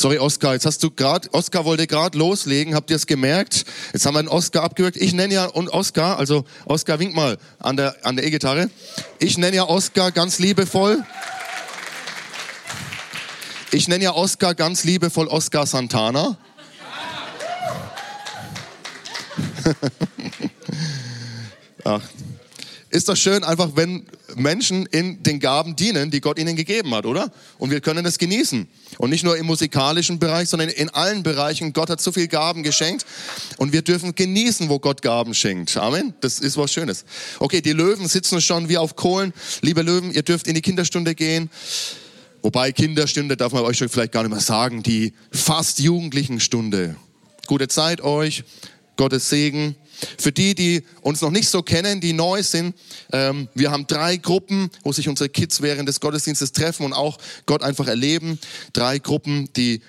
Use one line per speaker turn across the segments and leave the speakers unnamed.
Sorry, Oskar, jetzt hast du gerade, Oskar wollte gerade loslegen, habt ihr es gemerkt? Jetzt haben wir einen Oskar abgewürgt. Ich nenne ja und Oskar, also Oskar, wink mal an der, an der E-Gitarre. Ich nenne ja Oskar ganz liebevoll. Ich nenne ja Oskar ganz liebevoll Oskar Santana. Ach, ist doch schön, einfach wenn Menschen in den Gaben dienen, die Gott ihnen gegeben hat, oder? Und wir können das genießen. Und nicht nur im musikalischen Bereich, sondern in allen Bereichen. Gott hat so viel Gaben geschenkt und wir dürfen genießen, wo Gott Gaben schenkt. Amen. Das ist was Schönes. Okay, die Löwen sitzen schon wie auf Kohlen. Liebe Löwen, ihr dürft in die Kinderstunde gehen. Wobei Kinderstunde darf man euch vielleicht gar nicht mehr sagen. Die fast jugendlichen Stunde. Gute Zeit euch. Gottes Segen. Für die, die uns noch nicht so kennen, die neu sind, ähm, wir haben drei Gruppen, wo sich unsere Kids während des Gottesdienstes treffen und auch Gott einfach erleben. Drei Gruppen, die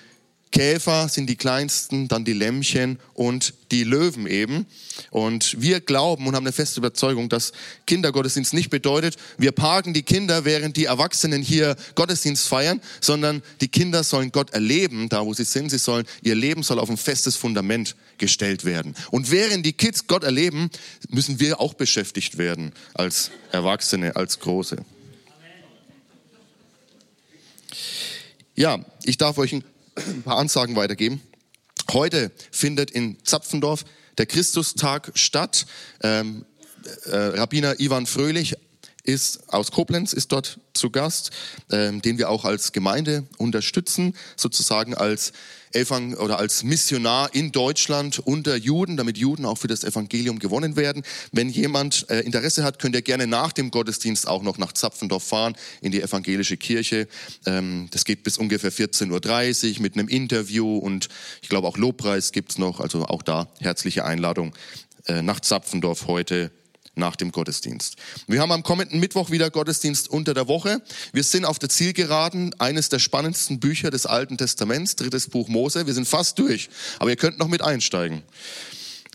Käfer sind die kleinsten, dann die Lämmchen und die Löwen eben. Und wir glauben und haben eine feste Überzeugung, dass Kindergottesdienst nicht bedeutet, wir parken die Kinder, während die Erwachsenen hier Gottesdienst feiern, sondern die Kinder sollen Gott erleben, da wo sie sind. Sie sollen, ihr Leben soll auf ein festes Fundament gestellt werden. Und während die Kids Gott erleben, müssen wir auch beschäftigt werden als Erwachsene, als Große. Ja, ich darf euch ein ein paar Ansagen weitergeben. Heute findet in Zapfendorf der Christustag statt. Ähm, äh, Rabbiner Ivan Fröhlich ist aus Koblenz, ist dort zu Gast, ähm, den wir auch als Gemeinde unterstützen, sozusagen als Evang oder als Missionar in Deutschland unter Juden, damit Juden auch für das Evangelium gewonnen werden. Wenn jemand äh, Interesse hat, könnt ihr gerne nach dem Gottesdienst auch noch nach Zapfendorf fahren in die evangelische Kirche. Ähm, das geht bis ungefähr 14.30 Uhr mit einem Interview und ich glaube auch Lobpreis gibt's noch, also auch da herzliche Einladung äh, nach Zapfendorf heute nach dem Gottesdienst. Wir haben am kommenden Mittwoch wieder Gottesdienst unter der Woche. Wir sind auf der Zielgeraden, eines der spannendsten Bücher des Alten Testaments, drittes Buch Mose. Wir sind fast durch, aber ihr könnt noch mit einsteigen.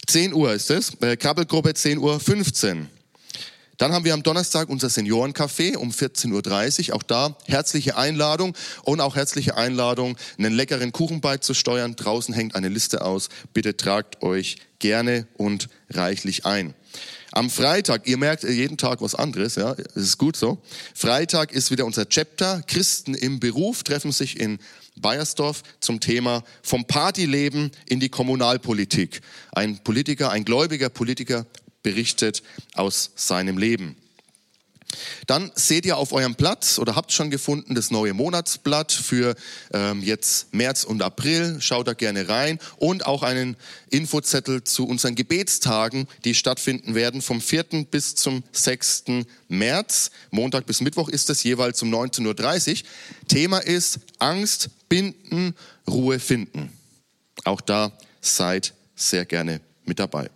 10 Uhr ist es, äh, Krabbelgruppe 10 Uhr 15. Dann haben wir am Donnerstag unser Seniorencafé um 14.30 Uhr. Auch da herzliche Einladung und auch herzliche Einladung, einen leckeren Kuchen beizusteuern. Draußen hängt eine Liste aus. Bitte tragt euch gerne und reichlich ein. Am Freitag, ihr merkt jeden Tag was anderes, ja, es ist gut so. Freitag ist wieder unser Chapter. Christen im Beruf treffen sich in Bayersdorf zum Thema vom Partyleben in die Kommunalpolitik. Ein Politiker, ein gläubiger Politiker berichtet aus seinem Leben. Dann seht ihr auf eurem Platz oder habt schon gefunden das neue Monatsblatt für ähm, jetzt März und April. Schaut da gerne rein und auch einen Infozettel zu unseren Gebetstagen, die stattfinden werden vom 4. bis zum 6. März. Montag bis Mittwoch ist es jeweils um 19.30 Uhr. Thema ist Angst binden, Ruhe finden. Auch da seid sehr gerne mit dabei.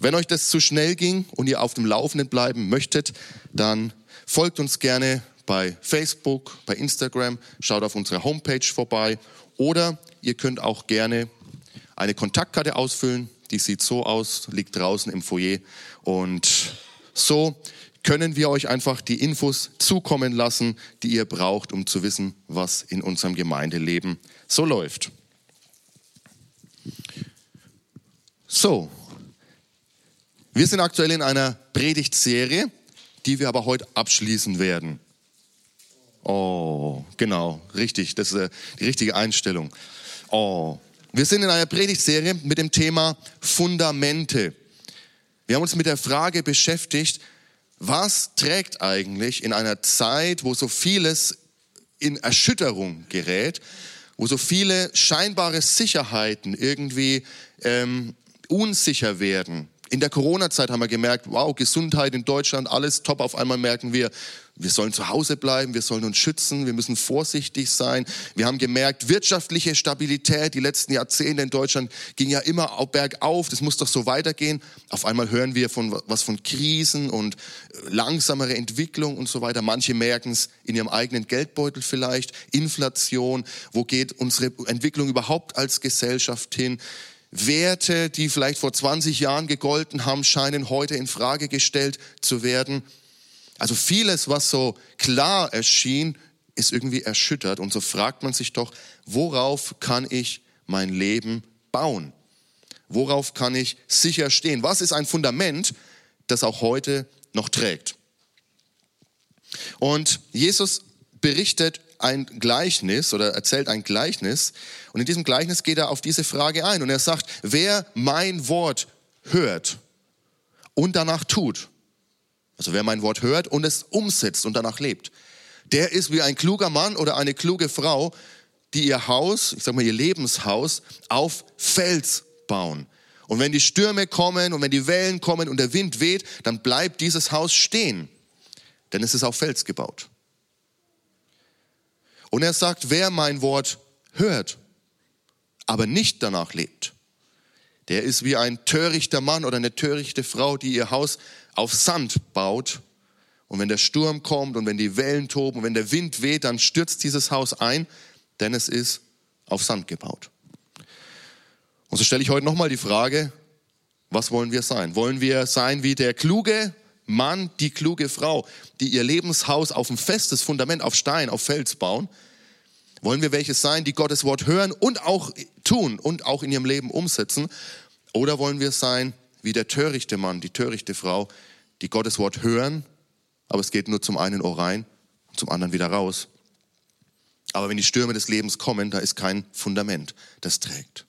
Wenn euch das zu schnell ging und ihr auf dem Laufenden bleiben möchtet, dann folgt uns gerne bei Facebook, bei Instagram, schaut auf unserer Homepage vorbei oder ihr könnt auch gerne eine Kontaktkarte ausfüllen. Die sieht so aus, liegt draußen im Foyer und so können wir euch einfach die Infos zukommen lassen, die ihr braucht, um zu wissen, was in unserem Gemeindeleben so läuft. So, wir sind aktuell in einer Predigtserie, die wir aber heute abschließen werden. Oh, genau, richtig, das ist äh, die richtige Einstellung. Oh, wir sind in einer Predigtserie mit dem Thema Fundamente. Wir haben uns mit der Frage beschäftigt, was trägt eigentlich in einer Zeit, wo so vieles in Erschütterung gerät, wo so viele scheinbare Sicherheiten irgendwie ähm, unsicher werden, in der Corona-Zeit haben wir gemerkt, wow, Gesundheit in Deutschland, alles top. Auf einmal merken wir, wir sollen zu Hause bleiben, wir sollen uns schützen, wir müssen vorsichtig sein. Wir haben gemerkt, wirtschaftliche Stabilität, die letzten Jahrzehnte in Deutschland ging ja immer bergauf, das muss doch so weitergehen. Auf einmal hören wir von was von Krisen und äh, langsamere Entwicklung und so weiter. Manche merken es in ihrem eigenen Geldbeutel vielleicht, Inflation, wo geht unsere Entwicklung überhaupt als Gesellschaft hin? Werte, die vielleicht vor 20 Jahren gegolten haben, scheinen heute in Frage gestellt zu werden. Also vieles, was so klar erschien, ist irgendwie erschüttert und so fragt man sich doch, worauf kann ich mein Leben bauen? Worauf kann ich sicher stehen? Was ist ein Fundament, das auch heute noch trägt? Und Jesus berichtet ein Gleichnis oder erzählt ein Gleichnis und in diesem Gleichnis geht er auf diese Frage ein und er sagt, wer mein Wort hört und danach tut, also wer mein Wort hört und es umsetzt und danach lebt, der ist wie ein kluger Mann oder eine kluge Frau, die ihr Haus, ich sag mal ihr Lebenshaus, auf Fels bauen. Und wenn die Stürme kommen und wenn die Wellen kommen und der Wind weht, dann bleibt dieses Haus stehen, denn es ist auf Fels gebaut. Und er sagt, wer mein Wort hört, aber nicht danach lebt, der ist wie ein törichter Mann oder eine törichte Frau, die ihr Haus auf Sand baut. Und wenn der Sturm kommt und wenn die Wellen toben und wenn der Wind weht, dann stürzt dieses Haus ein, denn es ist auf Sand gebaut. Und so stelle ich heute nochmal die Frage, was wollen wir sein? Wollen wir sein wie der kluge Mann, die kluge Frau, die ihr Lebenshaus auf ein festes Fundament, auf Stein, auf Fels bauen? Wollen wir welche sein, die Gottes Wort hören und auch tun und auch in ihrem Leben umsetzen? Oder wollen wir sein wie der törichte Mann, die törichte Frau, die Gottes Wort hören, aber es geht nur zum einen Ohr rein und zum anderen wieder raus. Aber wenn die Stürme des Lebens kommen, da ist kein Fundament, das trägt.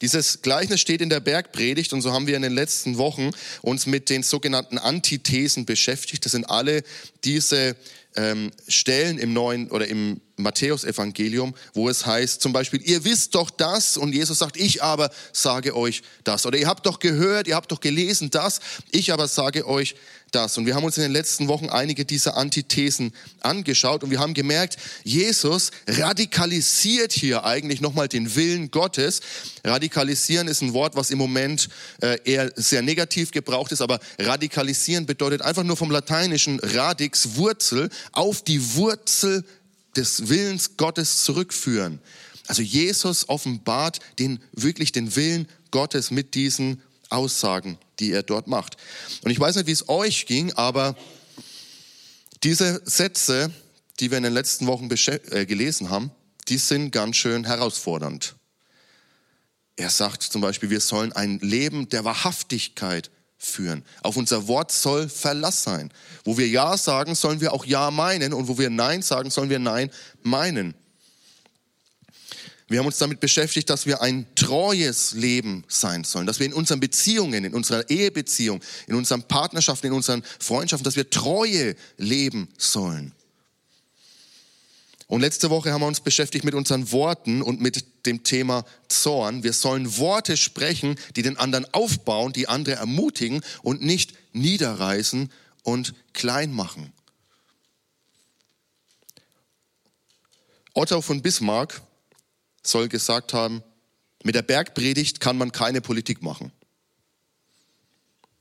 Dieses Gleichnis steht in der Bergpredigt und so haben wir in den letzten Wochen uns mit den sogenannten Antithesen beschäftigt. Das sind alle diese ähm, Stellen im neuen oder im Matthäusevangelium, wo es heißt zum Beispiel, ihr wisst doch das und Jesus sagt, ich aber sage euch das. Oder ihr habt doch gehört, ihr habt doch gelesen das, ich aber sage euch das. Und wir haben uns in den letzten Wochen einige dieser Antithesen angeschaut und wir haben gemerkt, Jesus radikalisiert hier eigentlich nochmal den Willen Gottes. Radikalisieren ist ein Wort, was im Moment äh, eher sehr negativ gebraucht ist, aber radikalisieren bedeutet einfach nur vom lateinischen radix Wurzel auf die Wurzel des Willens Gottes zurückführen. Also Jesus offenbart den, wirklich den Willen Gottes mit diesen Aussagen, die er dort macht. Und ich weiß nicht, wie es euch ging, aber diese Sätze, die wir in den letzten Wochen äh, gelesen haben, die sind ganz schön herausfordernd. Er sagt zum Beispiel, wir sollen ein Leben der Wahrhaftigkeit führen. Auf unser Wort soll Verlass sein. Wo wir Ja sagen, sollen wir auch Ja meinen und wo wir Nein sagen, sollen wir Nein meinen. Wir haben uns damit beschäftigt, dass wir ein treues Leben sein sollen, dass wir in unseren Beziehungen, in unserer Ehebeziehung, in unseren Partnerschaften, in unseren Freundschaften, dass wir treue leben sollen. Und letzte Woche haben wir uns beschäftigt mit unseren Worten und mit dem Thema Zorn. Wir sollen Worte sprechen, die den anderen aufbauen, die andere ermutigen und nicht niederreißen und klein machen. Otto von Bismarck soll gesagt haben, mit der Bergpredigt kann man keine Politik machen.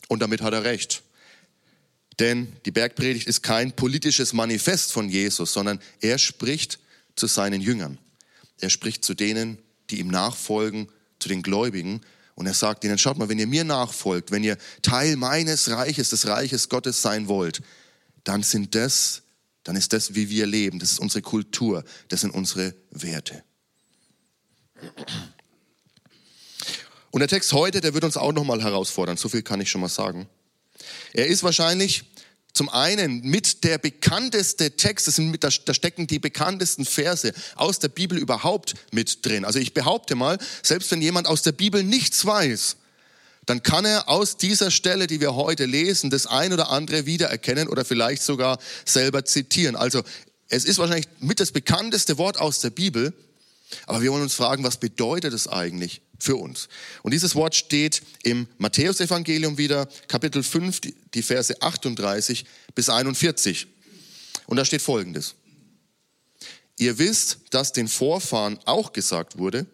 Und damit hat er recht. Denn die Bergpredigt ist kein politisches Manifest von Jesus, sondern er spricht zu seinen Jüngern. Er spricht zu denen, die ihm nachfolgen, zu den Gläubigen. Und er sagt ihnen, schaut mal, wenn ihr mir nachfolgt, wenn ihr Teil meines Reiches, des Reiches Gottes sein wollt, dann sind das, dann ist das, wie wir leben. Das ist unsere Kultur. Das sind unsere Werte. Und der Text heute, der wird uns auch nochmal herausfordern. So viel kann ich schon mal sagen. Er ist wahrscheinlich zum einen mit der bekannteste Text, sind da stecken die bekanntesten Verse aus der Bibel überhaupt mit drin. Also ich behaupte mal, selbst wenn jemand aus der Bibel nichts weiß, dann kann er aus dieser Stelle, die wir heute lesen, das ein oder andere wiedererkennen oder vielleicht sogar selber zitieren. Also es ist wahrscheinlich mit das bekannteste Wort aus der Bibel aber wir wollen uns fragen, was bedeutet es eigentlich für uns? Und dieses Wort steht im Matthäusevangelium wieder, Kapitel 5, die Verse 38 bis 41. Und da steht Folgendes. Ihr wisst, dass den Vorfahren auch gesagt wurde,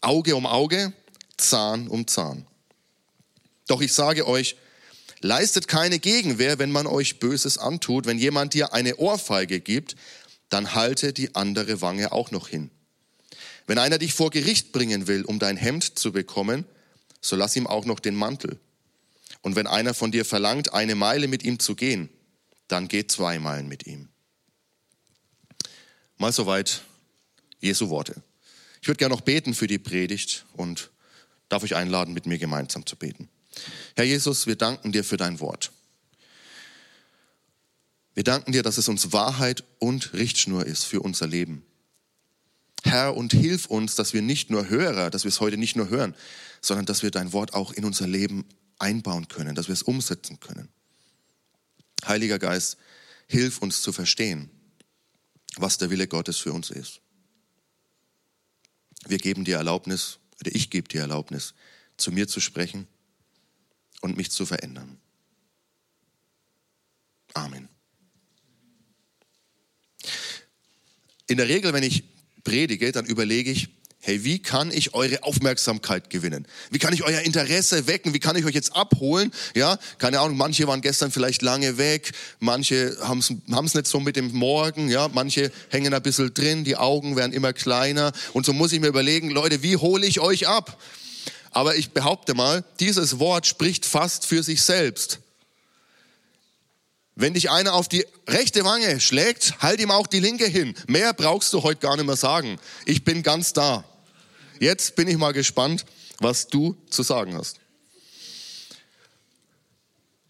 Auge um Auge, Zahn um Zahn. Doch ich sage euch, leistet keine Gegenwehr, wenn man euch Böses antut. Wenn jemand dir eine Ohrfeige gibt, dann halte die andere Wange auch noch hin. Wenn einer dich vor Gericht bringen will, um dein Hemd zu bekommen, so lass ihm auch noch den Mantel. Und wenn einer von dir verlangt, eine Meile mit ihm zu gehen, dann geht zwei Meilen mit ihm. Mal soweit Jesu Worte. Ich würde gerne noch beten für die Predigt und darf euch einladen, mit mir gemeinsam zu beten. Herr Jesus, wir danken dir für dein Wort. Wir danken dir, dass es uns Wahrheit und Richtschnur ist für unser Leben. Herr, und hilf uns, dass wir nicht nur Hörer, dass wir es heute nicht nur hören, sondern dass wir dein Wort auch in unser Leben einbauen können, dass wir es umsetzen können. Heiliger Geist, hilf uns zu verstehen, was der Wille Gottes für uns ist. Wir geben dir Erlaubnis, oder ich gebe dir Erlaubnis, zu mir zu sprechen und mich zu verändern. Amen. In der Regel, wenn ich predige, dann überlege ich, hey, wie kann ich eure Aufmerksamkeit gewinnen? Wie kann ich euer Interesse wecken? Wie kann ich euch jetzt abholen? Ja, keine Ahnung, manche waren gestern vielleicht lange weg, manche haben es nicht so mit dem Morgen, ja, manche hängen ein bisschen drin, die Augen werden immer kleiner und so muss ich mir überlegen, Leute, wie hole ich euch ab? Aber ich behaupte mal, dieses Wort spricht fast für sich selbst. Wenn dich einer auf die rechte Wange schlägt, halt ihm auch die linke hin. Mehr brauchst du heute gar nicht mehr sagen. Ich bin ganz da. Jetzt bin ich mal gespannt, was du zu sagen hast.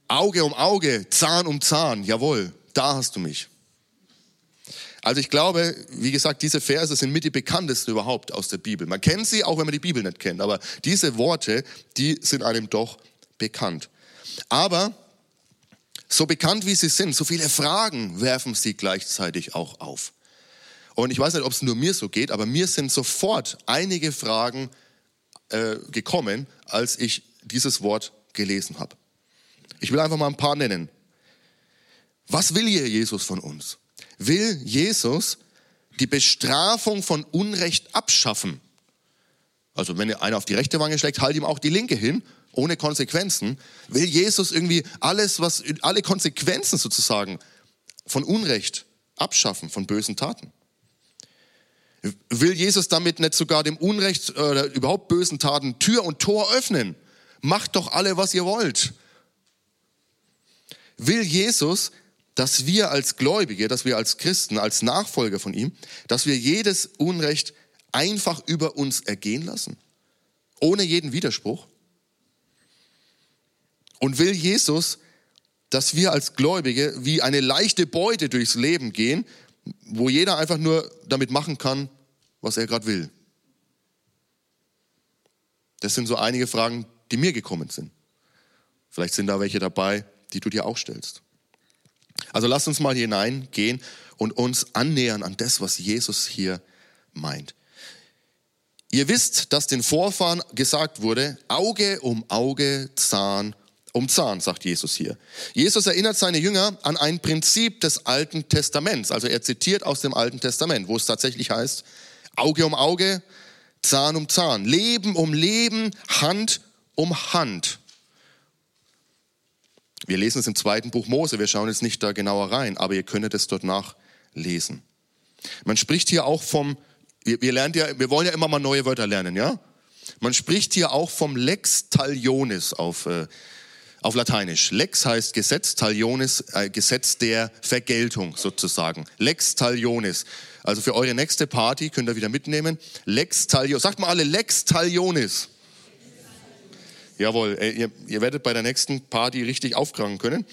Auge um Auge, Zahn um Zahn, jawohl, da hast du mich. Also ich glaube, wie gesagt, diese Verse sind mit die bekanntesten überhaupt aus der Bibel. Man kennt sie, auch wenn man die Bibel nicht kennt, aber diese Worte, die sind einem doch bekannt. Aber so bekannt wie sie sind, so viele Fragen werfen sie gleichzeitig auch auf. Und ich weiß nicht, ob es nur mir so geht, aber mir sind sofort einige Fragen äh, gekommen, als ich dieses Wort gelesen habe. Ich will einfach mal ein paar nennen. Was will hier Jesus von uns? Will Jesus die Bestrafung von Unrecht abschaffen? Also wenn einer auf die rechte Wange schlägt, halt ihm auch die linke hin ohne Konsequenzen, will Jesus irgendwie alles, was, alle Konsequenzen sozusagen von Unrecht abschaffen, von bösen Taten. Will Jesus damit nicht sogar dem Unrecht oder überhaupt bösen Taten Tür und Tor öffnen? Macht doch alle, was ihr wollt. Will Jesus, dass wir als Gläubige, dass wir als Christen, als Nachfolger von ihm, dass wir jedes Unrecht einfach über uns ergehen lassen? Ohne jeden Widerspruch? Und will Jesus, dass wir als Gläubige wie eine leichte Beute durchs Leben gehen, wo jeder einfach nur damit machen kann, was er gerade will? Das sind so einige Fragen, die mir gekommen sind. Vielleicht sind da welche dabei, die du dir auch stellst. Also lass uns mal hineingehen und uns annähern an das, was Jesus hier meint. Ihr wisst, dass den Vorfahren gesagt wurde, Auge um Auge, Zahn um Zahn, sagt Jesus hier. Jesus erinnert seine Jünger an ein Prinzip des Alten Testaments. Also er zitiert aus dem Alten Testament, wo es tatsächlich heißt, Auge um Auge, Zahn um Zahn, Leben um Leben, Hand um Hand. Wir lesen es im zweiten Buch Mose, wir schauen jetzt nicht da genauer rein, aber ihr könntet es dort nachlesen. Man spricht hier auch vom, wir, wir, lernen ja, wir wollen ja immer mal neue Wörter lernen, ja? Man spricht hier auch vom Lex Talionis auf äh, auf Lateinisch. Lex heißt Gesetz, talionis, äh, Gesetz der Vergeltung sozusagen. Lex talionis. Also für eure nächste Party könnt ihr wieder mitnehmen. Lex talionis. Sagt mal alle Lex talionis. Jawohl, äh, ihr, ihr werdet bei der nächsten Party richtig aufkragen können.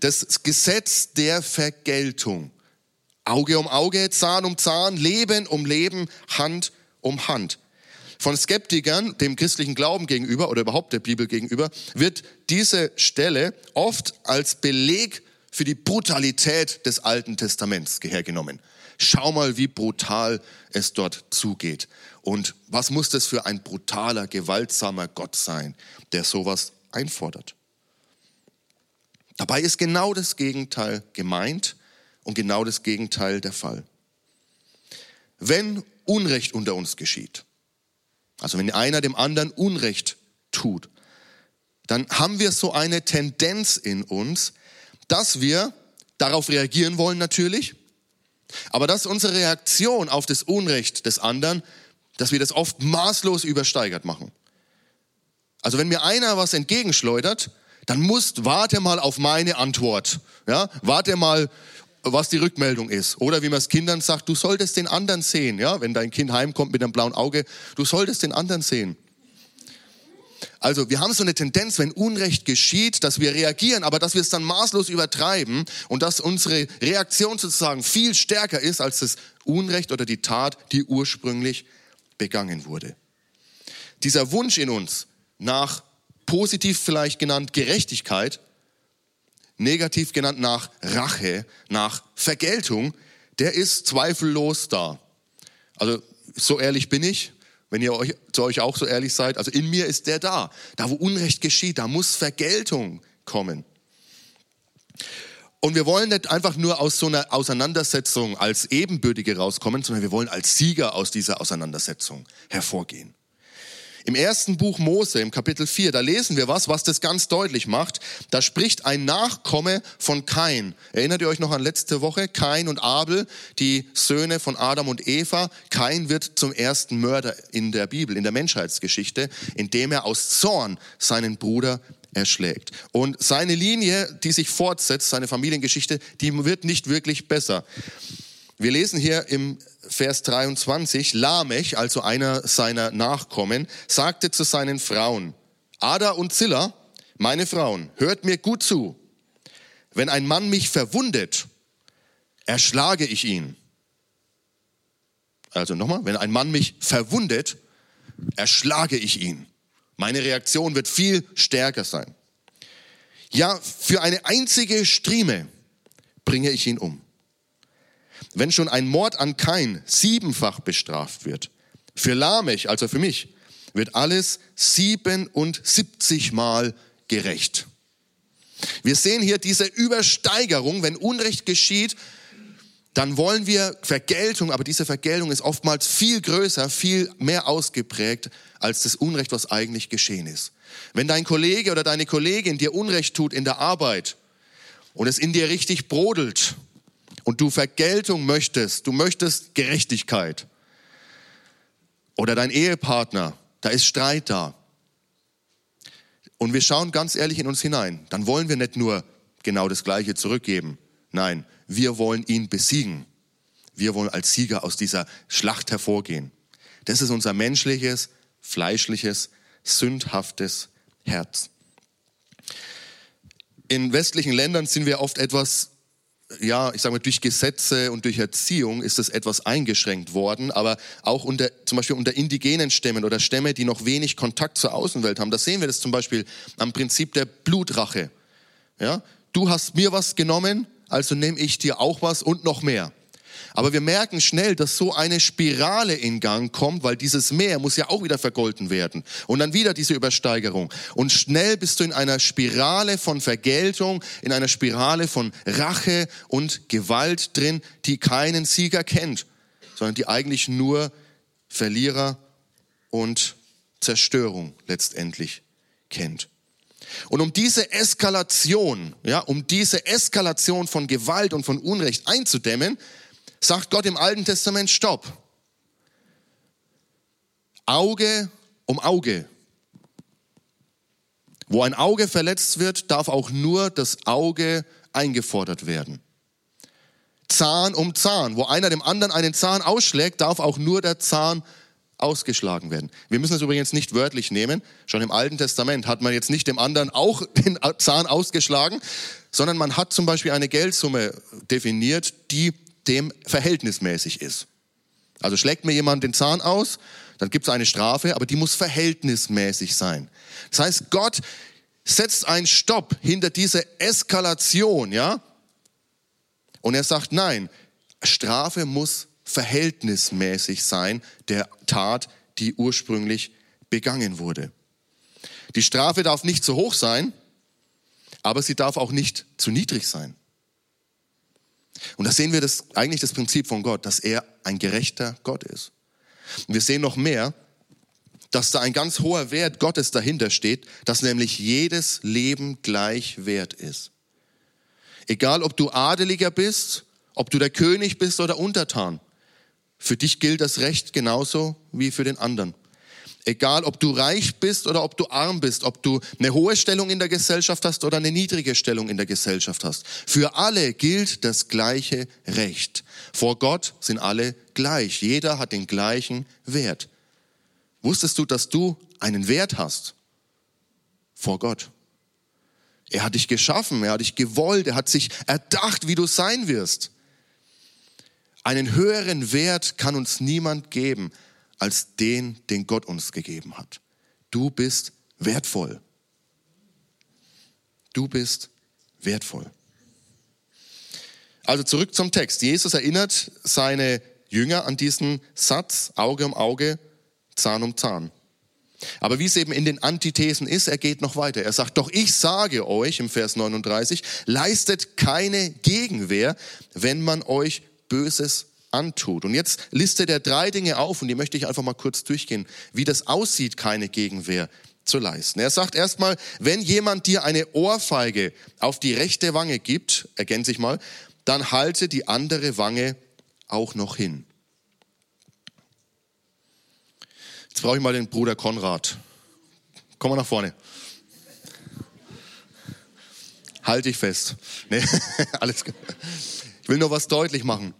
Das Gesetz der Vergeltung. Auge um Auge, Zahn um Zahn, Leben um Leben, Hand um Hand. Von Skeptikern dem christlichen Glauben gegenüber oder überhaupt der Bibel gegenüber wird diese Stelle oft als Beleg für die Brutalität des Alten Testaments hergenommen. Schau mal, wie brutal es dort zugeht. Und was muss das für ein brutaler, gewaltsamer Gott sein, der sowas einfordert? Dabei ist genau das Gegenteil gemeint und genau das Gegenteil der Fall. Wenn Unrecht unter uns geschieht, also wenn einer dem anderen Unrecht tut, dann haben wir so eine Tendenz in uns, dass wir darauf reagieren wollen natürlich, aber dass unsere Reaktion auf das Unrecht des anderen, dass wir das oft maßlos übersteigert machen. Also wenn mir einer was entgegenschleudert, dann musst, warte mal auf meine Antwort. Ja, warte mal, was die Rückmeldung ist. Oder wie man es Kindern sagt, du solltest den anderen sehen. Ja, wenn dein Kind heimkommt mit einem blauen Auge, du solltest den anderen sehen. Also wir haben so eine Tendenz, wenn Unrecht geschieht, dass wir reagieren, aber dass wir es dann maßlos übertreiben und dass unsere Reaktion sozusagen viel stärker ist als das Unrecht oder die Tat, die ursprünglich begangen wurde. Dieser Wunsch in uns nach positiv vielleicht genannt Gerechtigkeit, negativ genannt nach Rache, nach Vergeltung, der ist zweifellos da. Also so ehrlich bin ich, wenn ihr euch, zu euch auch so ehrlich seid. Also in mir ist der da. Da, wo Unrecht geschieht, da muss Vergeltung kommen. Und wir wollen nicht einfach nur aus so einer Auseinandersetzung als Ebenbürtige rauskommen, sondern wir wollen als Sieger aus dieser Auseinandersetzung hervorgehen. Im ersten Buch Mose, im Kapitel 4, da lesen wir was, was das ganz deutlich macht. Da spricht ein Nachkomme von Kain. Erinnert ihr euch noch an letzte Woche? Kain und Abel, die Söhne von Adam und Eva. Kain wird zum ersten Mörder in der Bibel, in der Menschheitsgeschichte, indem er aus Zorn seinen Bruder erschlägt. Und seine Linie, die sich fortsetzt, seine Familiengeschichte, die wird nicht wirklich besser. Wir lesen hier im Vers 23, Lamech, also einer seiner Nachkommen, sagte zu seinen Frauen, Ada und Zilla, meine Frauen, hört mir gut zu. Wenn ein Mann mich verwundet, erschlage ich ihn. Also nochmal, wenn ein Mann mich verwundet, erschlage ich ihn. Meine Reaktion wird viel stärker sein. Ja, für eine einzige Strieme bringe ich ihn um. Wenn schon ein Mord an Kain siebenfach bestraft wird, für Lamech, also für mich, wird alles 77 Mal gerecht. Wir sehen hier diese Übersteigerung, wenn Unrecht geschieht, dann wollen wir Vergeltung, aber diese Vergeltung ist oftmals viel größer, viel mehr ausgeprägt als das Unrecht, was eigentlich geschehen ist. Wenn dein Kollege oder deine Kollegin dir Unrecht tut in der Arbeit und es in dir richtig brodelt und du Vergeltung möchtest, du möchtest Gerechtigkeit oder dein Ehepartner, da ist Streit da. Und wir schauen ganz ehrlich in uns hinein, dann wollen wir nicht nur genau das Gleiche zurückgeben. Nein, wir wollen ihn besiegen. Wir wollen als Sieger aus dieser Schlacht hervorgehen. Das ist unser menschliches, fleischliches, sündhaftes Herz. In westlichen Ländern sind wir oft etwas ja, ich sage mal, durch Gesetze und durch Erziehung ist es etwas eingeschränkt worden, aber auch unter, zum Beispiel unter indigenen Stämmen oder Stämme, die noch wenig Kontakt zur Außenwelt haben, da sehen wir das zum Beispiel am Prinzip der Blutrache. Ja, du hast mir was genommen, also nehme ich dir auch was und noch mehr. Aber wir merken schnell, dass so eine Spirale in Gang kommt, weil dieses Meer muss ja auch wieder vergolten werden. Und dann wieder diese Übersteigerung. Und schnell bist du in einer Spirale von Vergeltung, in einer Spirale von Rache und Gewalt drin, die keinen Sieger kennt, sondern die eigentlich nur Verlierer und Zerstörung letztendlich kennt. Und um diese Eskalation, ja, um diese Eskalation von Gewalt und von Unrecht einzudämmen, sagt Gott im Alten Testament, stopp. Auge um Auge. Wo ein Auge verletzt wird, darf auch nur das Auge eingefordert werden. Zahn um Zahn. Wo einer dem anderen einen Zahn ausschlägt, darf auch nur der Zahn ausgeschlagen werden. Wir müssen das übrigens nicht wörtlich nehmen. Schon im Alten Testament hat man jetzt nicht dem anderen auch den Zahn ausgeschlagen, sondern man hat zum Beispiel eine Geldsumme definiert, die dem verhältnismäßig ist. Also schlägt mir jemand den Zahn aus, dann gibt es eine Strafe, aber die muss verhältnismäßig sein. Das heißt, Gott setzt einen Stopp hinter diese Eskalation, ja? Und er sagt, nein, Strafe muss verhältnismäßig sein der Tat, die ursprünglich begangen wurde. Die Strafe darf nicht zu hoch sein, aber sie darf auch nicht zu niedrig sein. Und da sehen wir das, eigentlich das Prinzip von Gott, dass er ein gerechter Gott ist. Und wir sehen noch mehr, dass da ein ganz hoher Wert Gottes dahinter steht, dass nämlich jedes Leben gleich wert ist. Egal, ob du Adeliger bist, ob du der König bist oder Untertan, für dich gilt das Recht genauso wie für den anderen. Egal, ob du reich bist oder ob du arm bist, ob du eine hohe Stellung in der Gesellschaft hast oder eine niedrige Stellung in der Gesellschaft hast. Für alle gilt das gleiche Recht. Vor Gott sind alle gleich. Jeder hat den gleichen Wert. Wusstest du, dass du einen Wert hast? Vor Gott. Er hat dich geschaffen, er hat dich gewollt, er hat sich erdacht, wie du sein wirst. Einen höheren Wert kann uns niemand geben als den, den Gott uns gegeben hat. Du bist wertvoll. Du bist wertvoll. Also zurück zum Text. Jesus erinnert seine Jünger an diesen Satz, Auge um Auge, Zahn um Zahn. Aber wie es eben in den Antithesen ist, er geht noch weiter. Er sagt, doch ich sage euch im Vers 39, leistet keine Gegenwehr, wenn man euch Böses antut. Und jetzt listet er drei Dinge auf und die möchte ich einfach mal kurz durchgehen, wie das aussieht, keine Gegenwehr zu leisten. Er sagt erstmal, wenn jemand dir eine Ohrfeige auf die rechte Wange gibt, ergänze ich mal, dann halte die andere Wange auch noch hin. Jetzt brauche ich mal den Bruder Konrad. Komm mal nach vorne. Halte dich fest. Nee, alles. Ich will nur was deutlich machen.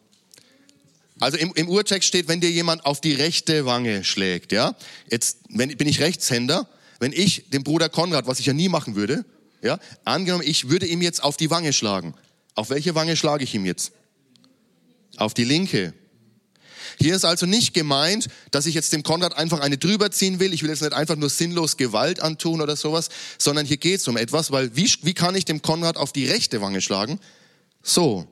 Also im, im Urtext steht, wenn dir jemand auf die rechte Wange schlägt, ja. Jetzt wenn, bin ich Rechtshänder. Wenn ich dem Bruder Konrad, was ich ja nie machen würde, ja, angenommen, ich würde ihm jetzt auf die Wange schlagen. Auf welche Wange schlage ich ihm jetzt? Auf die linke. Hier ist also nicht gemeint, dass ich jetzt dem Konrad einfach eine drüber ziehen will. Ich will jetzt nicht einfach nur sinnlos Gewalt antun oder sowas, sondern hier geht es um etwas, weil wie, wie kann ich dem Konrad auf die rechte Wange schlagen? So,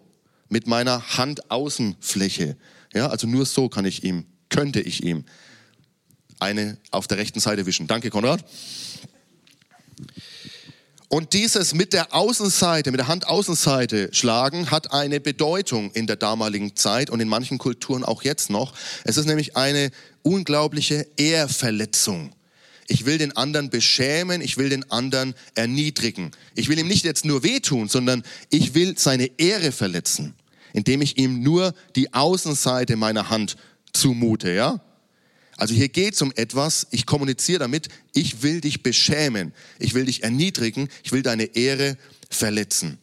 mit meiner Handaußenfläche. Ja, also nur so kann ich ihm, könnte ich ihm eine auf der rechten Seite wischen. Danke, Konrad. Und dieses mit der Außenseite, mit der Handaußenseite schlagen, hat eine Bedeutung in der damaligen Zeit und in manchen Kulturen auch jetzt noch. Es ist nämlich eine unglaubliche Ehrverletzung. Ich will den anderen beschämen, ich will den anderen erniedrigen. Ich will ihm nicht jetzt nur wehtun, sondern ich will seine Ehre verletzen, indem ich ihm nur die Außenseite meiner Hand zumute, ja? Also hier geht es um etwas, ich kommuniziere damit, ich will dich beschämen, ich will dich erniedrigen, ich will deine Ehre verletzen.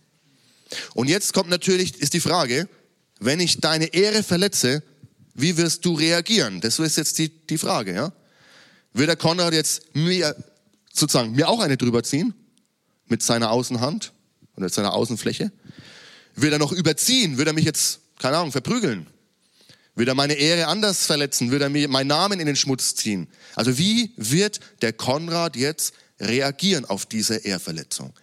Und jetzt kommt natürlich, ist die Frage, wenn ich deine Ehre verletze, wie wirst du reagieren? Das ist jetzt die, die Frage, ja? Wird der Konrad jetzt mir, sozusagen, mir auch eine drüber ziehen? Mit seiner Außenhand oder seiner Außenfläche? Wird er noch überziehen? Wird er mich jetzt, keine Ahnung, verprügeln? Wird er meine Ehre anders verletzen? Wird er mir meinen Namen in den Schmutz ziehen? Also wie wird der Konrad jetzt reagieren auf diese Ehrverletzung?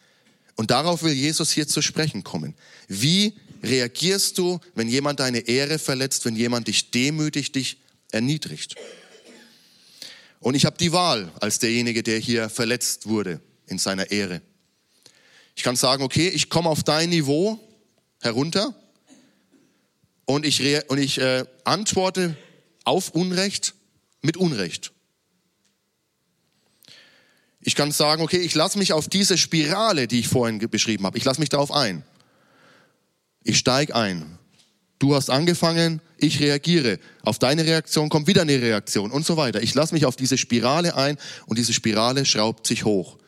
Und darauf will Jesus hier zu sprechen kommen. Wie reagierst du, wenn jemand deine Ehre verletzt, wenn jemand dich demütigt, dich erniedrigt? Und ich habe die Wahl als derjenige, der hier verletzt wurde in seiner Ehre. Ich kann sagen, okay, ich komme auf dein Niveau herunter und ich, und ich äh, antworte auf Unrecht mit Unrecht. Ich kann sagen, okay, ich lasse mich auf diese Spirale, die ich vorhin beschrieben habe, ich lasse mich darauf ein. Ich steige ein. Du hast angefangen, ich reagiere. Auf deine Reaktion kommt wieder eine Reaktion und so weiter. Ich lasse mich auf diese Spirale ein und diese Spirale schraubt sich hoch,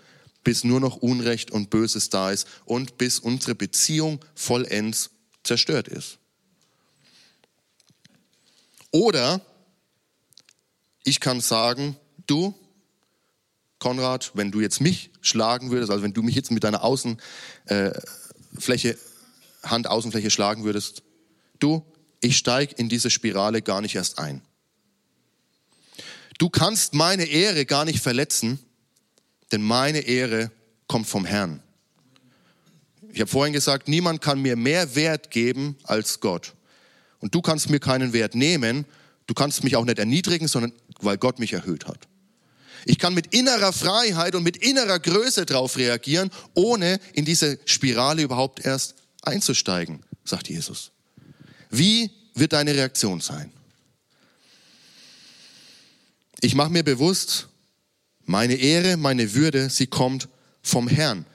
bis nur noch Unrecht und Böses da ist und bis unsere Beziehung vollends zerstört ist. Oder ich kann sagen, du, Konrad, wenn du jetzt mich schlagen würdest, also wenn du mich jetzt mit deiner Außenfläche, äh, Handaußenfläche schlagen würdest, du, ich steige in diese Spirale gar nicht erst ein. Du kannst meine Ehre gar nicht verletzen, denn meine Ehre kommt vom Herrn. Ich habe vorhin gesagt, niemand kann mir mehr Wert geben als Gott. Und du kannst mir keinen Wert nehmen, du kannst mich auch nicht erniedrigen, sondern weil Gott mich erhöht hat. Ich kann mit innerer Freiheit und mit innerer Größe darauf reagieren, ohne in diese Spirale überhaupt erst einzusteigen, sagt Jesus. Wie wird deine Reaktion sein? Ich mache mir bewusst, meine Ehre, meine Würde, sie kommt vom Herrn.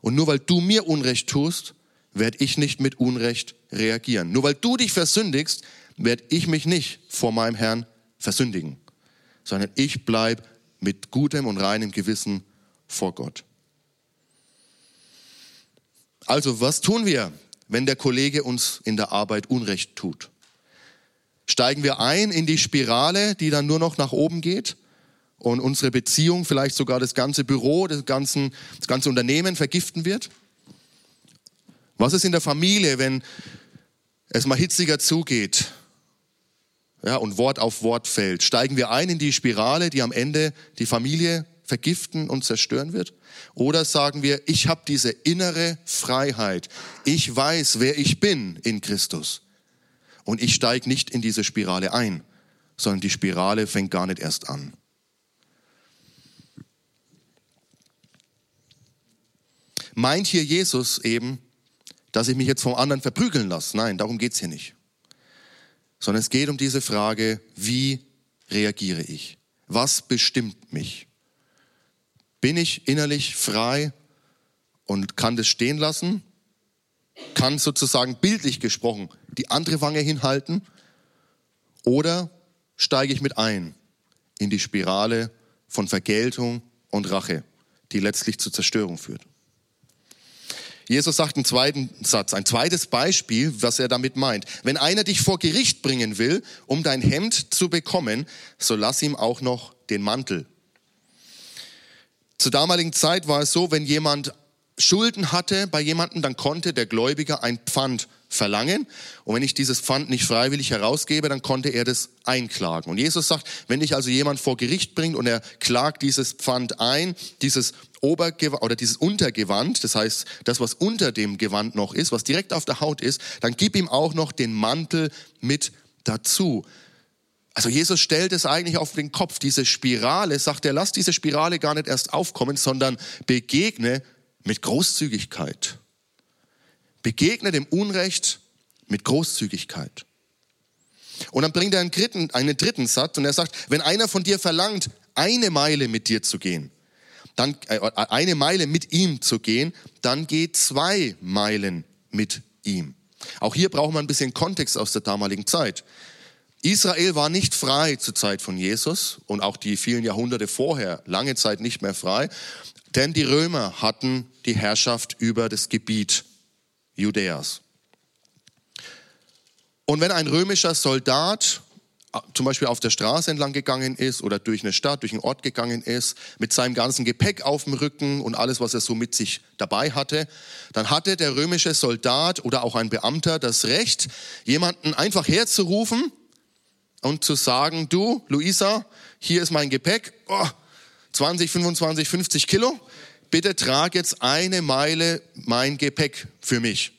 Und nur weil du mir Unrecht tust, werde ich nicht mit Unrecht reagieren. Nur weil du dich versündigst, werde ich mich nicht vor meinem Herrn versündigen, sondern ich bleibe mit gutem und reinem Gewissen vor Gott. Also, was tun wir, wenn der Kollege uns in der Arbeit Unrecht tut? Steigen wir ein in die Spirale, die dann nur noch nach oben geht und unsere Beziehung, vielleicht sogar das ganze Büro, das, ganzen, das ganze Unternehmen vergiften wird? Was ist in der Familie, wenn es mal hitziger zugeht ja, und Wort auf Wort fällt? Steigen wir ein in die Spirale, die am Ende die Familie vergiften und zerstören wird? Oder sagen wir, ich habe diese innere Freiheit. Ich weiß, wer ich bin in Christus. Und ich steige nicht in diese Spirale ein, sondern die Spirale fängt gar nicht erst an. Meint hier Jesus eben, dass ich mich jetzt vom anderen verprügeln lasse? Nein, darum geht es hier nicht. Sondern es geht um diese Frage, wie reagiere ich? Was bestimmt mich? Bin ich innerlich frei und kann das stehen lassen? Kann sozusagen bildlich gesprochen die andere Wange hinhalten? Oder steige ich mit ein in die Spirale von Vergeltung und Rache, die letztlich zur Zerstörung führt? Jesus sagt einen zweiten Satz, ein zweites Beispiel, was er damit meint. Wenn einer dich vor Gericht bringen will, um dein Hemd zu bekommen, so lass ihm auch noch den Mantel. Zur damaligen Zeit war es so, wenn jemand Schulden hatte bei jemandem, dann konnte der Gläubiger ein Pfand verlangen. Und wenn ich dieses Pfand nicht freiwillig herausgebe, dann konnte er das einklagen. Und Jesus sagt, wenn dich also jemand vor Gericht bringt und er klagt dieses Pfand ein, dieses Obergewand oder dieses Untergewand, das heißt, das, was unter dem Gewand noch ist, was direkt auf der Haut ist, dann gib ihm auch noch den Mantel mit dazu. Also Jesus stellt es eigentlich auf den Kopf, diese Spirale, sagt er, lass diese Spirale gar nicht erst aufkommen, sondern begegne mit Großzügigkeit. Begegne dem Unrecht mit Großzügigkeit. Und dann bringt er einen dritten, einen dritten Satz und er sagt, wenn einer von dir verlangt, eine Meile mit dir zu gehen, dann äh, eine Meile mit ihm zu gehen, dann geh zwei Meilen mit ihm. Auch hier braucht man ein bisschen Kontext aus der damaligen Zeit. Israel war nicht frei zur Zeit von Jesus und auch die vielen Jahrhunderte vorher lange Zeit nicht mehr frei, denn die Römer hatten die Herrschaft über das Gebiet Judäas. Und wenn ein römischer Soldat äh, zum Beispiel auf der Straße entlang gegangen ist oder durch eine Stadt, durch einen Ort gegangen ist, mit seinem ganzen Gepäck auf dem Rücken und alles, was er so mit sich dabei hatte, dann hatte der römische Soldat oder auch ein Beamter das Recht, jemanden einfach herzurufen und zu sagen, du, Luisa, hier ist mein Gepäck, oh, 20, 25, 50 Kilo, bitte trag jetzt eine Meile mein Gepäck für mich.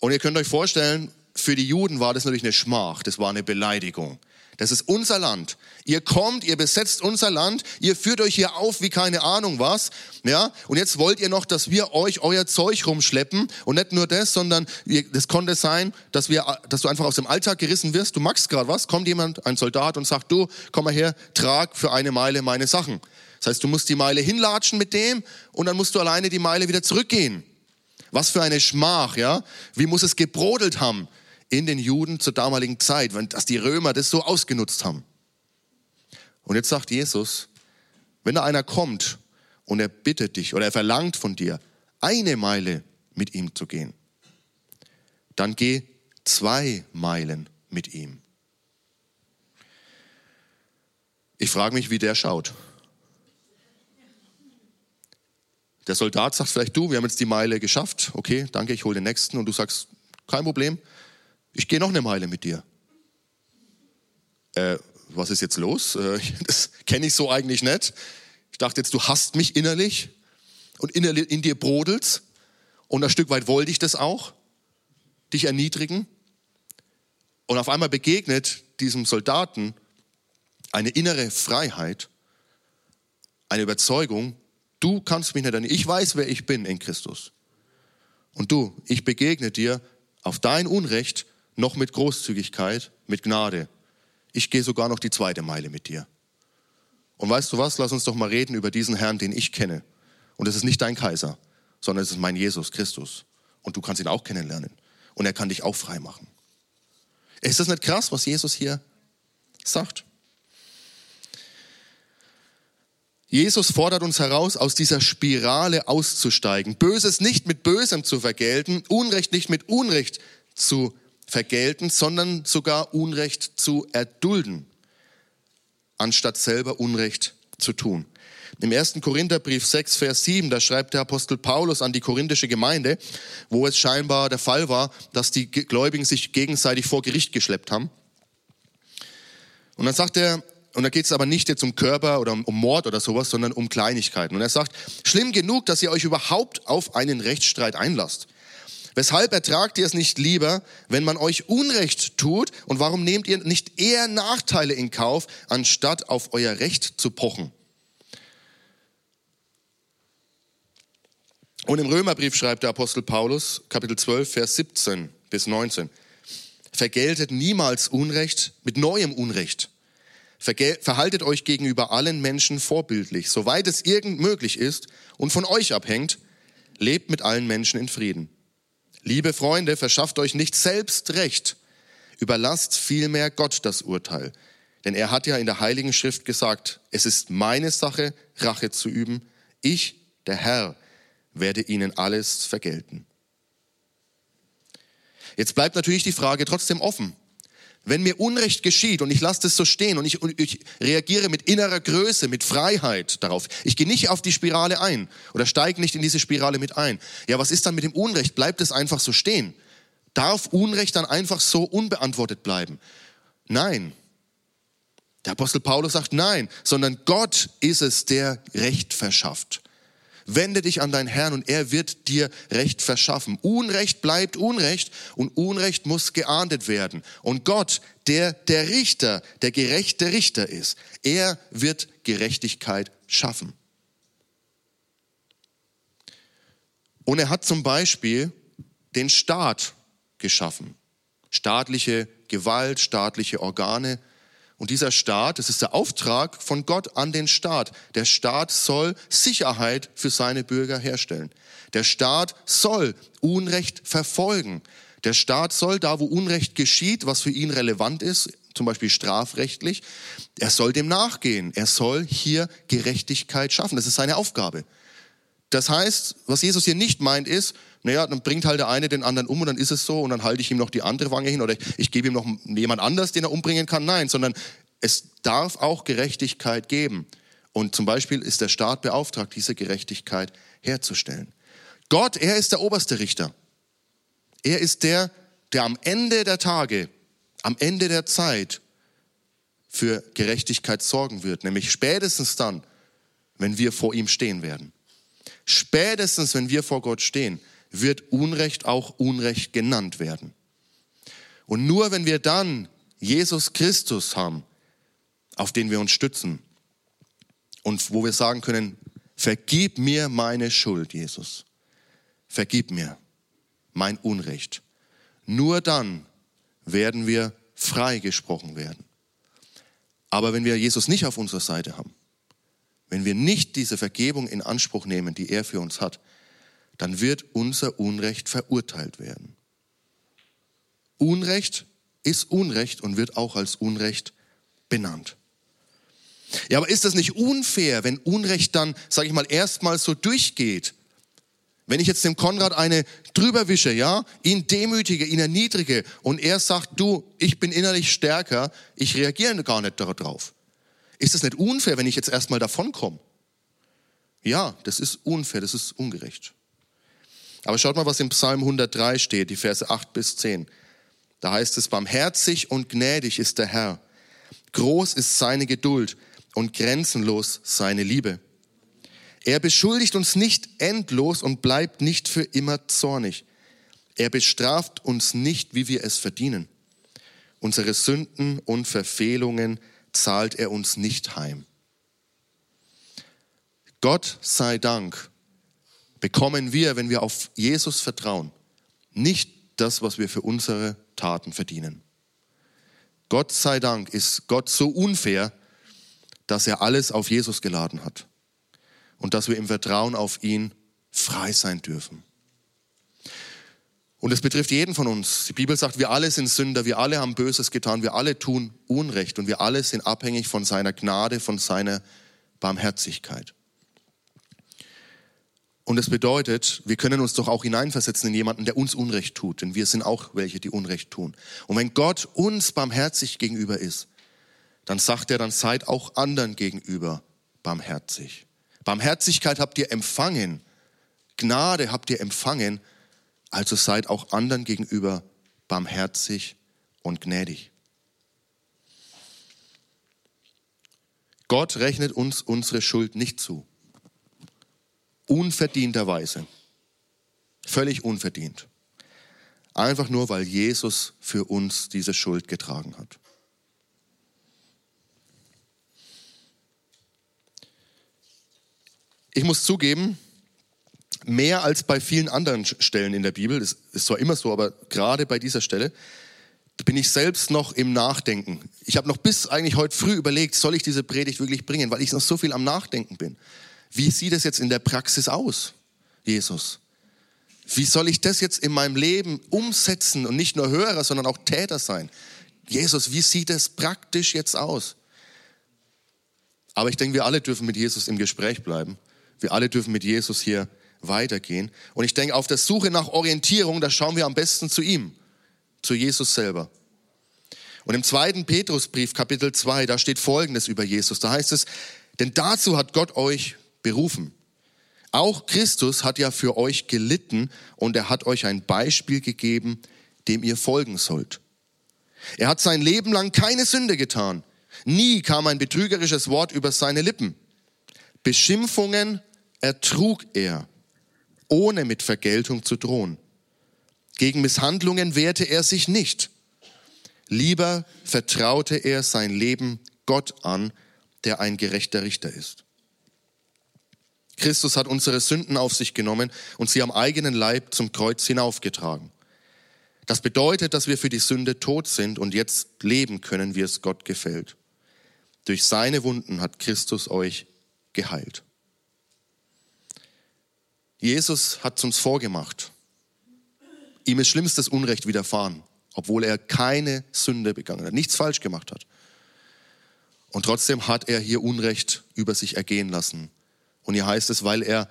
Und ihr könnt euch vorstellen, für die Juden war das natürlich eine Schmach, das war eine Beleidigung. Das ist unser Land. Ihr kommt, ihr besetzt unser Land, ihr führt euch hier auf wie keine Ahnung was, ja? Und jetzt wollt ihr noch, dass wir euch euer Zeug rumschleppen und nicht nur das, sondern das konnte sein, dass wir, dass du einfach aus dem Alltag gerissen wirst. Du magst gerade was, kommt jemand, ein Soldat und sagt, du, komm mal her, trag für eine Meile meine Sachen. Das heißt, du musst die Meile hinlatschen mit dem und dann musst du alleine die Meile wieder zurückgehen. Was für eine Schmach, ja? Wie muss es gebrodelt haben in den Juden zur damaligen Zeit, wenn, dass die Römer das so ausgenutzt haben. Und jetzt sagt Jesus, wenn da einer kommt und er bittet dich oder er verlangt von dir, eine Meile mit ihm zu gehen, dann geh zwei Meilen mit ihm. Ich frage mich, wie der schaut. Der Soldat sagt vielleicht, du, wir haben jetzt die Meile geschafft, okay, danke, ich hole den nächsten und du sagst, kein Problem, ich gehe noch eine Meile mit dir. Äh, was ist jetzt los? Äh, das kenne ich so eigentlich nicht. Ich dachte jetzt, du hasst mich innerlich und innerlich in dir brodelt's und ein Stück weit wollte ich das auch, dich erniedrigen. Und auf einmal begegnet diesem Soldaten eine innere Freiheit, eine Überzeugung, du kannst mich nicht erniedrigen. Ich weiß, wer ich bin in Christus. Und du, ich begegne dir auf dein Unrecht noch mit Großzügigkeit, mit Gnade. Ich gehe sogar noch die zweite Meile mit dir. Und weißt du was? Lass uns doch mal reden über diesen Herrn, den ich kenne. Und es ist nicht dein Kaiser, sondern es ist mein Jesus Christus. Und du kannst ihn auch kennenlernen. Und er kann dich auch frei machen. Ist das nicht krass, was Jesus hier sagt? Jesus fordert uns heraus, aus dieser Spirale auszusteigen. Böses nicht mit Bösem zu vergelten, Unrecht nicht mit Unrecht zu vergelten, sondern sogar Unrecht zu erdulden, anstatt selber Unrecht zu tun. Im ersten Korintherbrief 6, Vers 7, da schreibt der Apostel Paulus an die korinthische Gemeinde, wo es scheinbar der Fall war, dass die Gläubigen sich gegenseitig vor Gericht geschleppt haben. Und dann sagt er, und da geht es aber nicht jetzt um Körper oder um, Mord oder sowas, sondern um Kleinigkeiten. Und er sagt, schlimm genug, dass ihr euch überhaupt auf einen Rechtsstreit einlasst. Weshalb ertragt ihr es nicht lieber, wenn man euch Unrecht tut? Und warum nehmt ihr nicht eher Nachteile in Kauf, anstatt auf euer Recht zu pochen? Und im Römerbrief schreibt der Apostel Paulus, Kapitel 12, Vers 17 bis 19, vergeltet niemals Unrecht mit neuem Unrecht Verhaltet euch gegenüber allen Menschen vorbildlich, soweit es irgend möglich ist und von euch abhängt. Lebt mit allen Menschen in Frieden. Liebe Freunde, verschafft euch nicht selbst Recht. Überlasst vielmehr Gott das Urteil. Denn er hat ja in der Heiligen Schrift gesagt, es ist meine Sache, Rache zu üben. Ich, der Herr, werde ihnen alles vergelten. Jetzt bleibt natürlich die Frage trotzdem offen. Wenn mir Unrecht geschieht und ich lasse das so stehen und ich, und ich, reagiere mit innerer Größe, mit Freiheit darauf, ich gehe nicht auf die Spirale ein oder steige nicht in diese Spirale mit ein. Ja, was ist dann mit dem Unrecht? Bleibt es einfach so stehen? Darf Unrecht dann einfach so unbeantwortet bleiben? Nein. Der Apostel Paulus sagt nein, sondern Gott ist es, der Recht verschafft. Wende dich an deinen Herrn und er wird dir Recht verschaffen. Unrecht bleibt Unrecht und Unrecht muss geahndet werden. Und Gott, der der Richter, der gerechte Richter ist, er wird Gerechtigkeit schaffen. Und er hat zum Beispiel den Staat geschaffen. Staatliche Gewalt, staatliche Organe, und dieser Staat, das ist der Auftrag von Gott an den Staat. Der Staat soll Sicherheit für seine Bürger herstellen. Der Staat soll Unrecht verfolgen. Der Staat soll da, wo Unrecht geschieht, was für ihn relevant ist, zum Beispiel strafrechtlich, er soll dem nachgehen. Er soll hier Gerechtigkeit schaffen. Das ist seine Aufgabe. Das heißt, was Jesus hier nicht meint, ist, naja, dann bringt halt der eine den anderen um und dann ist es so und dann halte ich ihm noch die andere Wange hin oder ich gebe ihm noch jemand anders, den er umbringen kann. Nein, sondern es darf auch Gerechtigkeit geben. Und zum Beispiel ist der Staat beauftragt, diese Gerechtigkeit herzustellen. Gott, er ist der oberste Richter. Er ist der, der am Ende der Tage, am Ende der Zeit für Gerechtigkeit sorgen wird, nämlich spätestens dann, wenn wir vor ihm stehen werden. Spätestens, wenn wir vor Gott stehen, wird Unrecht auch Unrecht genannt werden. Und nur wenn wir dann Jesus Christus haben, auf den wir uns stützen und wo wir sagen können, vergib mir meine Schuld, Jesus. Vergib mir mein Unrecht. Nur dann werden wir freigesprochen werden. Aber wenn wir Jesus nicht auf unserer Seite haben, wenn wir nicht diese Vergebung in Anspruch nehmen, die er für uns hat, dann wird unser Unrecht verurteilt werden. Unrecht ist Unrecht und wird auch als Unrecht benannt. Ja, aber ist das nicht unfair, wenn Unrecht dann, sage ich mal, erstmal so durchgeht? Wenn ich jetzt dem Konrad eine drüber wische, ja, ihn demütige, ihn erniedrige und er sagt, du, ich bin innerlich stärker, ich reagiere gar nicht darauf. Ist es nicht unfair, wenn ich jetzt erstmal davonkomme? Ja, das ist unfair, das ist ungerecht. Aber schaut mal, was im Psalm 103 steht, die Verse 8 bis 10. Da heißt es, barmherzig und gnädig ist der Herr. Groß ist seine Geduld und grenzenlos seine Liebe. Er beschuldigt uns nicht endlos und bleibt nicht für immer zornig. Er bestraft uns nicht, wie wir es verdienen. Unsere Sünden und Verfehlungen zahlt er uns nicht heim. Gott sei Dank bekommen wir, wenn wir auf Jesus vertrauen, nicht das, was wir für unsere Taten verdienen. Gott sei Dank ist Gott so unfair, dass er alles auf Jesus geladen hat und dass wir im Vertrauen auf ihn frei sein dürfen. Und es betrifft jeden von uns. Die Bibel sagt, wir alle sind Sünder, wir alle haben Böses getan, wir alle tun Unrecht und wir alle sind abhängig von seiner Gnade, von seiner Barmherzigkeit. Und es bedeutet, wir können uns doch auch hineinversetzen in jemanden, der uns Unrecht tut, denn wir sind auch welche, die Unrecht tun. Und wenn Gott uns barmherzig gegenüber ist, dann sagt er, dann seid auch anderen gegenüber barmherzig. Barmherzigkeit habt ihr empfangen, Gnade habt ihr empfangen, also seid auch anderen gegenüber barmherzig und gnädig. Gott rechnet uns unsere Schuld nicht zu. Unverdienterweise. Völlig unverdient. Einfach nur, weil Jesus für uns diese Schuld getragen hat. Ich muss zugeben, mehr als bei vielen anderen Stellen in der Bibel, das ist zwar immer so, aber gerade bei dieser Stelle, bin ich selbst noch im Nachdenken. Ich habe noch bis eigentlich heute früh überlegt, soll ich diese Predigt wirklich bringen, weil ich noch so viel am Nachdenken bin. Wie sieht es jetzt in der Praxis aus, Jesus? Wie soll ich das jetzt in meinem Leben umsetzen und nicht nur Hörer, sondern auch Täter sein? Jesus, wie sieht es praktisch jetzt aus? Aber ich denke, wir alle dürfen mit Jesus im Gespräch bleiben. Wir alle dürfen mit Jesus hier weitergehen. Und ich denke, auf der Suche nach Orientierung, da schauen wir am besten zu ihm, zu Jesus selber. Und im zweiten Petrusbrief, Kapitel 2, da steht Folgendes über Jesus. Da heißt es, denn dazu hat Gott euch berufen. Auch Christus hat ja für euch gelitten und er hat euch ein Beispiel gegeben, dem ihr folgen sollt. Er hat sein Leben lang keine Sünde getan. Nie kam ein betrügerisches Wort über seine Lippen. Beschimpfungen ertrug er ohne mit Vergeltung zu drohen. Gegen Misshandlungen wehrte er sich nicht. Lieber vertraute er sein Leben Gott an, der ein gerechter Richter ist. Christus hat unsere Sünden auf sich genommen und sie am eigenen Leib zum Kreuz hinaufgetragen. Das bedeutet, dass wir für die Sünde tot sind und jetzt leben können, wie es Gott gefällt. Durch seine Wunden hat Christus euch geheilt. Jesus hat uns vorgemacht. Ihm ist schlimmstes Unrecht widerfahren, obwohl er keine Sünde begangen hat, nichts falsch gemacht hat. Und trotzdem hat er hier Unrecht über sich ergehen lassen. Und hier heißt es, weil er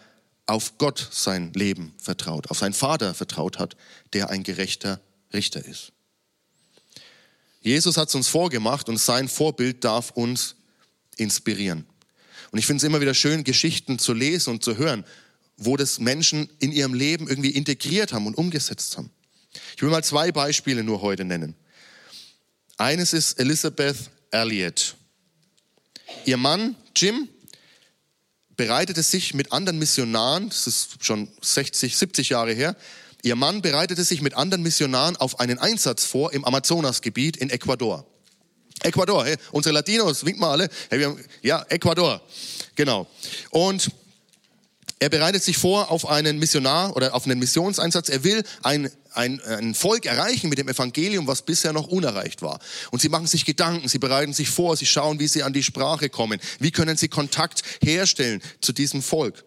auf Gott sein Leben vertraut, auf seinen Vater vertraut hat, der ein gerechter Richter ist. Jesus hat es uns vorgemacht und sein Vorbild darf uns inspirieren. Und ich finde es immer wieder schön, Geschichten zu lesen und zu hören, wo das Menschen in ihrem Leben irgendwie integriert haben und umgesetzt haben. Ich will mal zwei Beispiele nur heute nennen. Eines ist Elizabeth Elliot. Ihr Mann Jim bereitete sich mit anderen Missionaren, das ist schon 60, 70 Jahre her, ihr Mann bereitete sich mit anderen Missionaren auf einen Einsatz vor im Amazonasgebiet in Ecuador. Ecuador, hey, unsere Latinos, winkt mal alle. Hey, haben, ja, Ecuador, genau. Und er bereitet sich vor auf einen Missionar oder auf einen Missionseinsatz. Er will ein, ein, ein Volk erreichen mit dem Evangelium, was bisher noch unerreicht war. Und sie machen sich Gedanken, sie bereiten sich vor, sie schauen, wie sie an die Sprache kommen. Wie können sie Kontakt herstellen zu diesem Volk?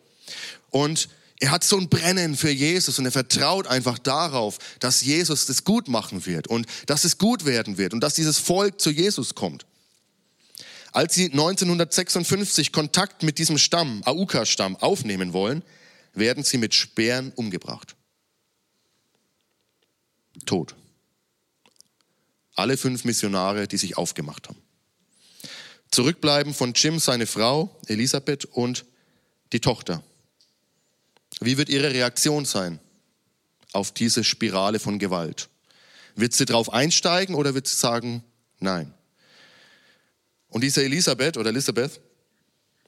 Und er hat so ein Brennen für Jesus und er vertraut einfach darauf, dass Jesus das gut machen wird und dass es gut werden wird und dass dieses Volk zu Jesus kommt. Als sie 1956 Kontakt mit diesem Stamm, Auka-Stamm, aufnehmen wollen, werden sie mit Speeren umgebracht. Tot. Alle fünf Missionare, die sich aufgemacht haben. Zurückbleiben von Jim seine Frau, Elisabeth und die Tochter. Wie wird ihre Reaktion sein auf diese Spirale von Gewalt? Wird sie darauf einsteigen oder wird sie sagen, nein? Und diese Elisabeth oder Elisabeth,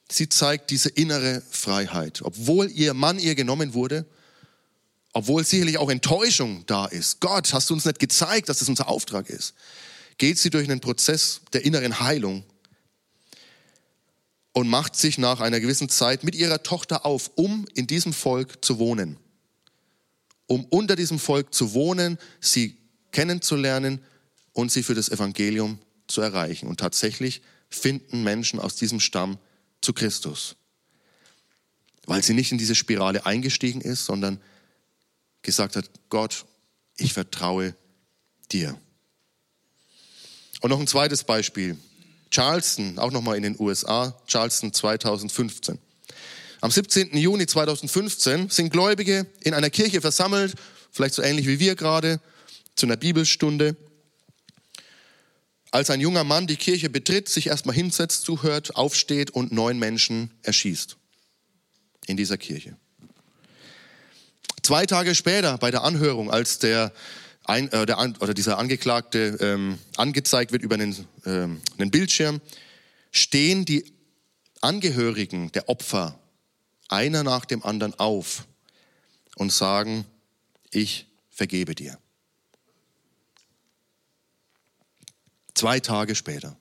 sie zeigt diese innere Freiheit. Obwohl ihr Mann ihr genommen wurde, obwohl sicherlich auch Enttäuschung da ist. Gott, hast du uns nicht gezeigt, dass das unser Auftrag ist? Geht sie durch einen Prozess der inneren Heilung und macht sich nach einer gewissen Zeit mit ihrer Tochter auf, um in diesem Volk zu wohnen. Um unter diesem Volk zu wohnen, sie kennenzulernen und sie für das Evangelium zu erreichen. Und tatsächlich finden Menschen aus diesem Stamm zu Christus. Weil sie nicht in diese Spirale eingestiegen ist, sondern gesagt hat, Gott, ich vertraue dir. Und noch ein zweites Beispiel. Charleston, auch nochmal in den USA, Charleston 2015. Am 17. Juni 2015 sind Gläubige in einer Kirche versammelt, vielleicht so ähnlich wie wir gerade, zu einer Bibelstunde. Als ein junger Mann die Kirche betritt, sich erstmal hinsetzt, zuhört, aufsteht und neun Menschen erschießt. In dieser Kirche. Zwei Tage später bei der Anhörung, als der, ein, äh, der oder dieser Angeklagte ähm, angezeigt wird über einen, ähm, einen Bildschirm, stehen die Angehörigen der Opfer einer nach dem anderen auf und sagen, ich vergebe dir. Zwei Tage später.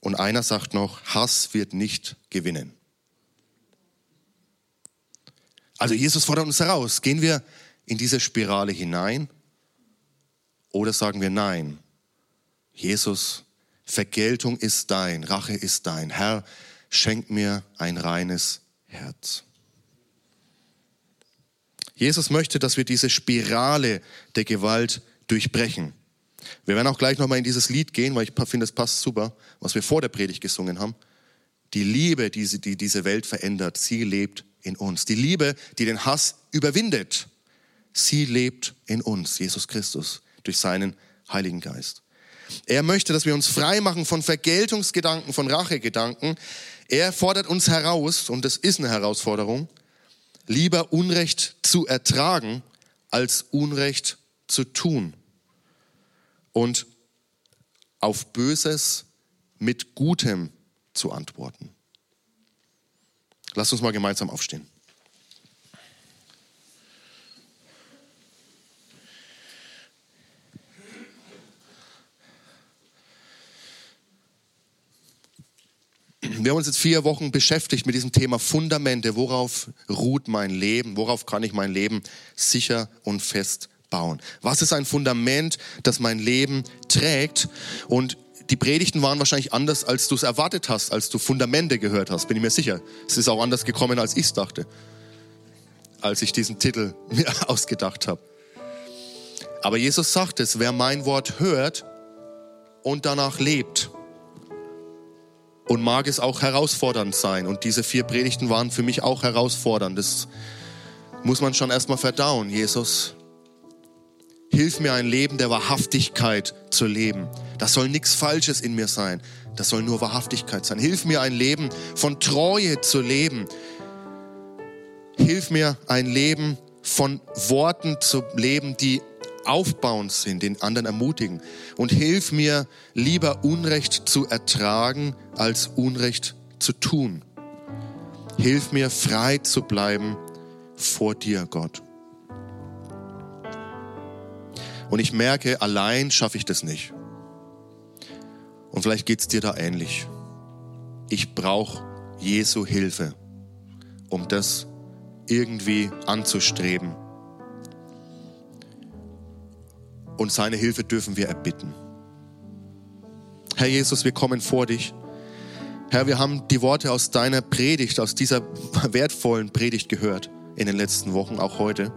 Und einer sagt noch, Hass wird nicht gewinnen. Also Jesus fordert uns heraus, gehen wir in diese Spirale hinein oder sagen wir nein? Jesus, Vergeltung ist dein, Rache ist dein. Herr, schenk mir ein reines Herz. Jesus möchte, dass wir diese Spirale der Gewalt durchbrechen. Wir werden auch gleich nochmal in dieses Lied gehen, weil ich finde, es passt super, was wir vor der Predigt gesungen haben. Die Liebe, die, die diese Welt verändert, sie lebt in uns. Die Liebe, die den Hass überwindet, sie lebt in uns, Jesus Christus, durch seinen Heiligen Geist. Er möchte, dass wir uns frei machen von Vergeltungsgedanken, von Rachegedanken. Er fordert uns heraus, und das ist eine Herausforderung, lieber Unrecht zu ertragen, als Unrecht zu tun. Und auf Böses mit Gutem zu antworten. Lass uns mal gemeinsam aufstehen. Wir haben uns jetzt vier Wochen beschäftigt mit diesem Thema Fundamente. Worauf ruht mein Leben? Worauf kann ich mein Leben sicher und fest bauen? Was ist ein Fundament, das mein Leben trägt? Und die Predigten waren wahrscheinlich anders, als du es erwartet hast, als du Fundamente gehört hast, bin ich mir sicher. Es ist auch anders gekommen, als ich es dachte, als ich diesen Titel mir ausgedacht habe. Aber Jesus sagt es, wer mein Wort hört und danach lebt, und mag es auch herausfordernd sein. Und diese vier Predigten waren für mich auch herausfordernd. Das muss man schon erstmal verdauen. Jesus, hilf mir ein Leben der Wahrhaftigkeit zu leben. Das soll nichts Falsches in mir sein. Das soll nur Wahrhaftigkeit sein. Hilf mir ein Leben von Treue zu leben. Hilf mir ein Leben von Worten zu leben, die aufbauend sind, den anderen ermutigen. Und hilf mir, lieber Unrecht zu ertragen, als Unrecht zu tun. Hilf mir, frei zu bleiben vor dir, Gott. Und ich merke, allein schaffe ich das nicht. Und vielleicht geht es dir da ähnlich. Ich brauche Jesu Hilfe, um das irgendwie anzustreben und seine Hilfe dürfen wir erbitten. Herr Jesus, wir kommen vor dich. Herr, wir haben die Worte aus deiner Predigt, aus dieser wertvollen Predigt gehört in den letzten Wochen, auch heute.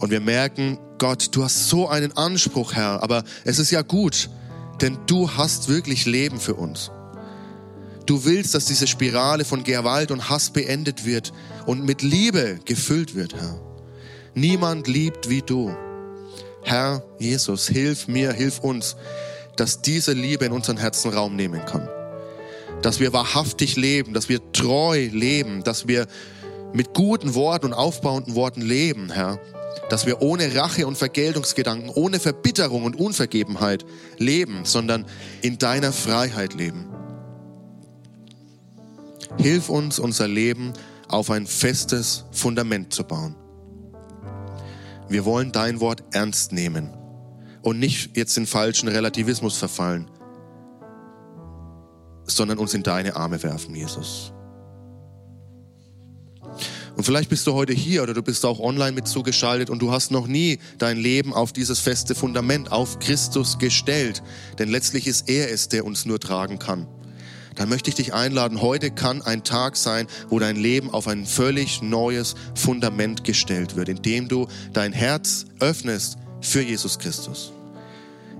Und wir merken, Gott, du hast so einen Anspruch, Herr, aber es ist ja gut, denn du hast wirklich Leben für uns. Du willst, dass diese Spirale von Gewalt und Hass beendet wird und mit Liebe gefüllt wird, Herr. Niemand liebt wie du. Herr Jesus, hilf mir, hilf uns, dass diese Liebe in unseren Herzen Raum nehmen kann. Dass wir wahrhaftig leben, dass wir treu leben, dass wir mit guten Worten und aufbauenden Worten leben, Herr. Dass wir ohne Rache und Vergeltungsgedanken, ohne Verbitterung und Unvergebenheit leben, sondern in deiner Freiheit leben. Hilf uns, unser Leben auf ein festes Fundament zu bauen. Wir wollen dein Wort ernst nehmen und nicht jetzt in falschen Relativismus verfallen, sondern uns in deine Arme werfen, Jesus. Und vielleicht bist du heute hier oder du bist auch online mit zugeschaltet und du hast noch nie dein Leben auf dieses feste Fundament, auf Christus gestellt. Denn letztlich ist er es, der uns nur tragen kann dann möchte ich dich einladen. Heute kann ein Tag sein, wo dein Leben auf ein völlig neues Fundament gestellt wird, indem du dein Herz öffnest für Jesus Christus.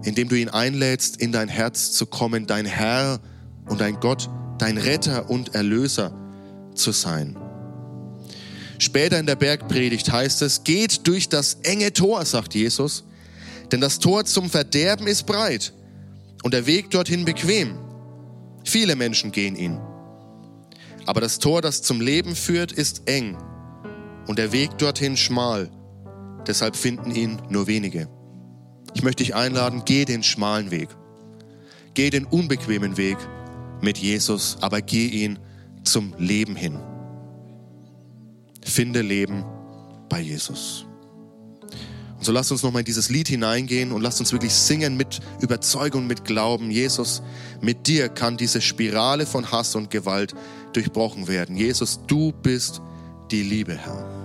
indem du ihn einlädst, in dein Herz zu kommen, dein Herr und dein Gott, dein Retter und Erlöser zu sein. Später in der Bergpredigt heißt es, geht durch das enge Tor, sagt Jesus, denn das Tor zum Verderben ist breit und der Weg dorthin bequem. Viele Menschen gehen ihn. Aber das Tor, das zum Leben führt, ist eng und der Weg dorthin schmal. Deshalb finden ihn nur wenige. Ich möchte dich einladen, geh den schmalen Weg. Geh den unbequemen Weg mit Jesus, aber geh ihn zum Leben hin. Finde Leben bei Jesus. Und so lasst uns nochmal in dieses Lied hineingehen und lasst uns wirklich singen mit Überzeugung, mit Glauben. Jesus, mit dir kann diese Spirale von Hass und Gewalt durchbrochen werden. Jesus, du bist die Liebe, Herr.